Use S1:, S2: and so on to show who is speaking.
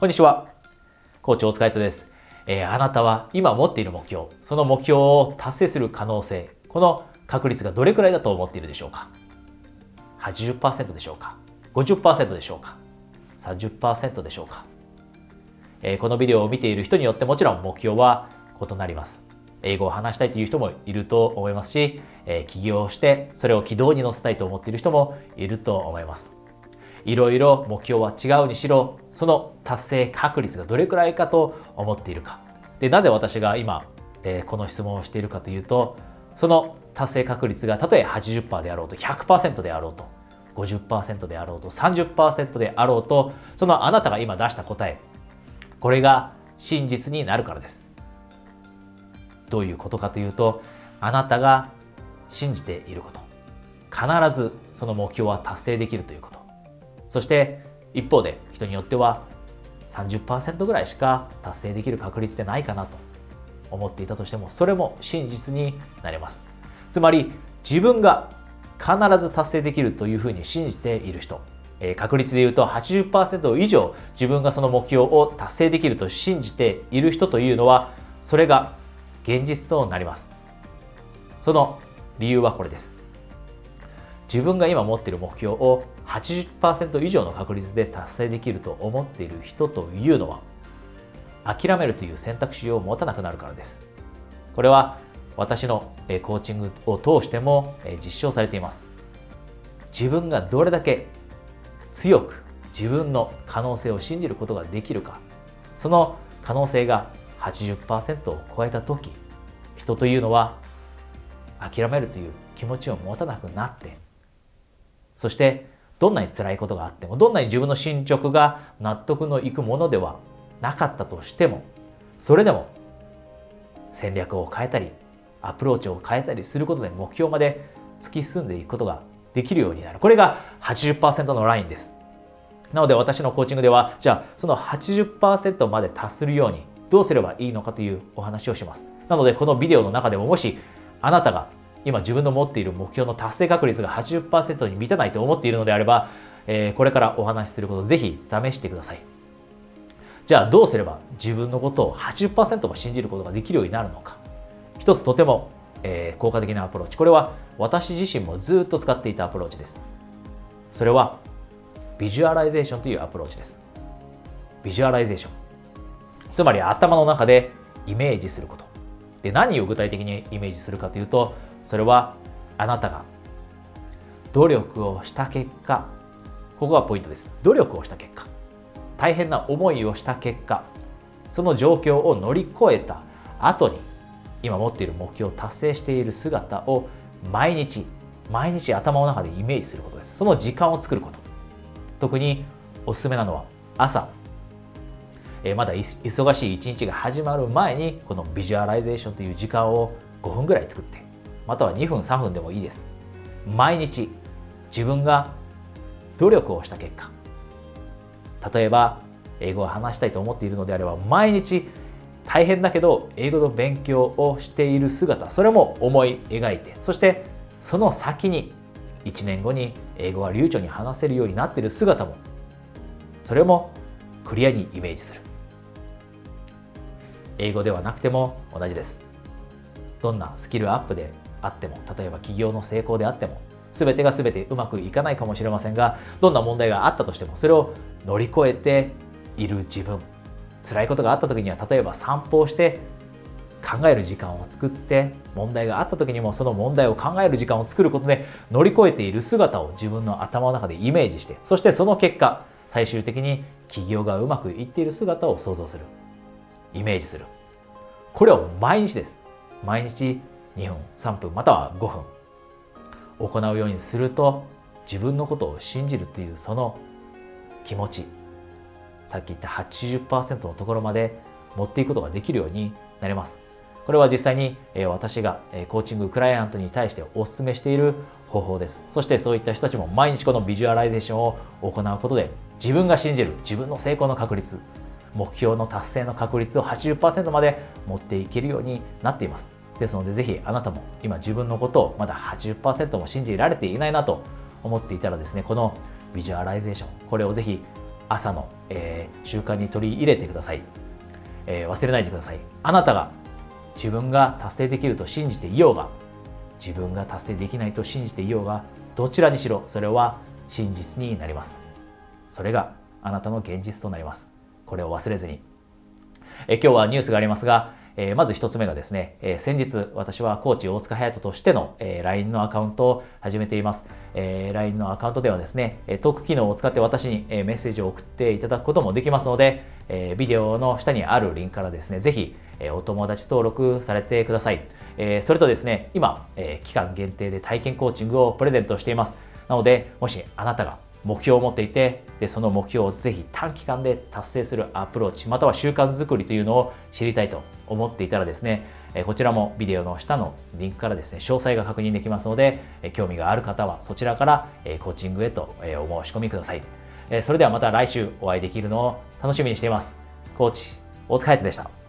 S1: こんにちは。コーチ大塚です、えー、あなたは今持っている目標、その目標を達成する可能性、この確率がどれくらいだと思っているでしょうか ?80% でしょうか ?50% でしょうか ?30% でしょうか、えー、このビデオを見ている人によってもちろん目標は異なります。英語を話したいという人もいると思いますし、えー、起業してそれを軌道に乗せたいと思っている人もいると思います。いろいろ目標は違うにしろその達成確率がどれくらいかと思っているか。でなぜ私が今、えー、この質問をしているかというとその達成確率がたとえ80%であろうと100%であろうと50%であろうと30%であろうとそのあなたが今出した答えこれが真実になるからです。どういうことかというとあなたが信じていること。必ずその目標は達成できるということ。そして一方で人によっては30%ぐらいしか達成できる確率ってないかなと思っていたとしてもそれも真実になります。つまり自分が必ず達成できるというふうに信じている人確率で言うと80%以上自分がその目標を達成できると信じている人というのはそれが現実となります。その理由はこれです。自分が今持っている目標を80%以上の確率で達成できると思っている人というのは諦めるという選択肢を持たなくなるからです。これは私のコーチングを通しても実証されています。自分がどれだけ強く自分の可能性を信じることができるか。その可能性が80%を超えた時人というのは諦めるという気持ちを持たなくなってそしてどんなに辛いことがあってもどんなに自分の進捗が納得のいくものではなかったとしてもそれでも戦略を変えたりアプローチを変えたりすることで目標まで突き進んでいくことができるようになる。これが80%のラインです。なので私のコーチングではじゃあその80%まで達するようにどうすればいいのかというお話をします。なのでこのビデオの中でももしあなたが今自分の持っている目標の達成確率が80%に満たないと思っているのであれば、えー、これからお話しすることをぜひ試してください。じゃあどうすれば自分のことを80%も信じることができるようになるのか。一つとても、えー、効果的なアプローチ。これは私自身もずっと使っていたアプローチです。それはビジュアライゼーションというアプローチです。ビジュアライゼーション。つまり頭の中でイメージすること。で何を具体的にイメージするかというとそれはあなたが努力をした結果ここがポイントです。努力をした結果大変な思いをした結果その状況を乗り越えた後に今持っている目標を達成している姿を毎日毎日頭の中でイメージすることです。その時間を作ること。特におすすめなのは朝。えまだ忙しい一日が始まる前にこのビジュアライゼーションという時間を5分ぐらい作ってまたは2分3分でもいいです。毎日自分が努力をした結果。例えば英語を話したいと思っているのであれば毎日大変だけど英語の勉強をしている姿それも思い描いてそしてその先に1年後に英語が流暢に話せるようになっている姿もそれもクリアにイメージする。英語ではなくても同じです。どんなスキルアップであっても例えば起業の成功であっても全てが全てうまくいかないかもしれませんがどんな問題があったとしてもそれを乗り越えている自分辛いことがあった時には例えば散歩をして考える時間を作って問題があった時にもその問題を考える時間を作ることで乗り越えている姿を自分の頭の中でイメージしてそしてその結果最終的に起業がうまくいっている姿を想像する。イメージする。これを毎日です。毎日2分3分または5分。行うようにすると自分のことを信じるというその気持ち。さっき言った80%のところまで持っていくことができるようになります。これは実際に私がコーチングクライアントに対してお勧めしている方法です。そしてそういった人たちも毎日このビジュアライゼーションを行うことで自分が信じる自分の成功の確率目標の達成の確率を80%まで持っていけるようになっています。ですのでぜひあなたも今自分のことをまだ80%も信じられていないなと思っていたらですねこのビジュアライゼーションこれをぜひ朝の、えー、習慣に取り入れてください、えー、忘れないでください。あなたが自分が達成できると信じていようが自分が達成できないと信じていようがどちらにしろそれは真実になります。それがあなたの現実となります。これを忘れずに。え今日はニュースがありますがえー、まず一つ目がですね、えー、先日私はコーチ大塚隼人としての、えー、LINE のアカウントを始めています、えー、LINE のアカウントではですね、トーク機能を使って私に、えメッセージを送っていただくこともできますので、えビデオの下にあるリンクからですね、ぜひ、えお友達登録されてください。えそれとですね、今、え期間限定で体験コーチングをプレゼントしています。なので、もしあなたが目標を持っていてでその目標をぜひ短期間で達成するアプローチまたは習慣づくりというのを知りたいと思っていたらですねこちらもビデオの下のリンクからですね詳細が確認できますので興味がある方はそちらからコーチングへとお申し込みください。それではまた来週お会いできるのを楽しみにしています。コーチ大塚隼人でした。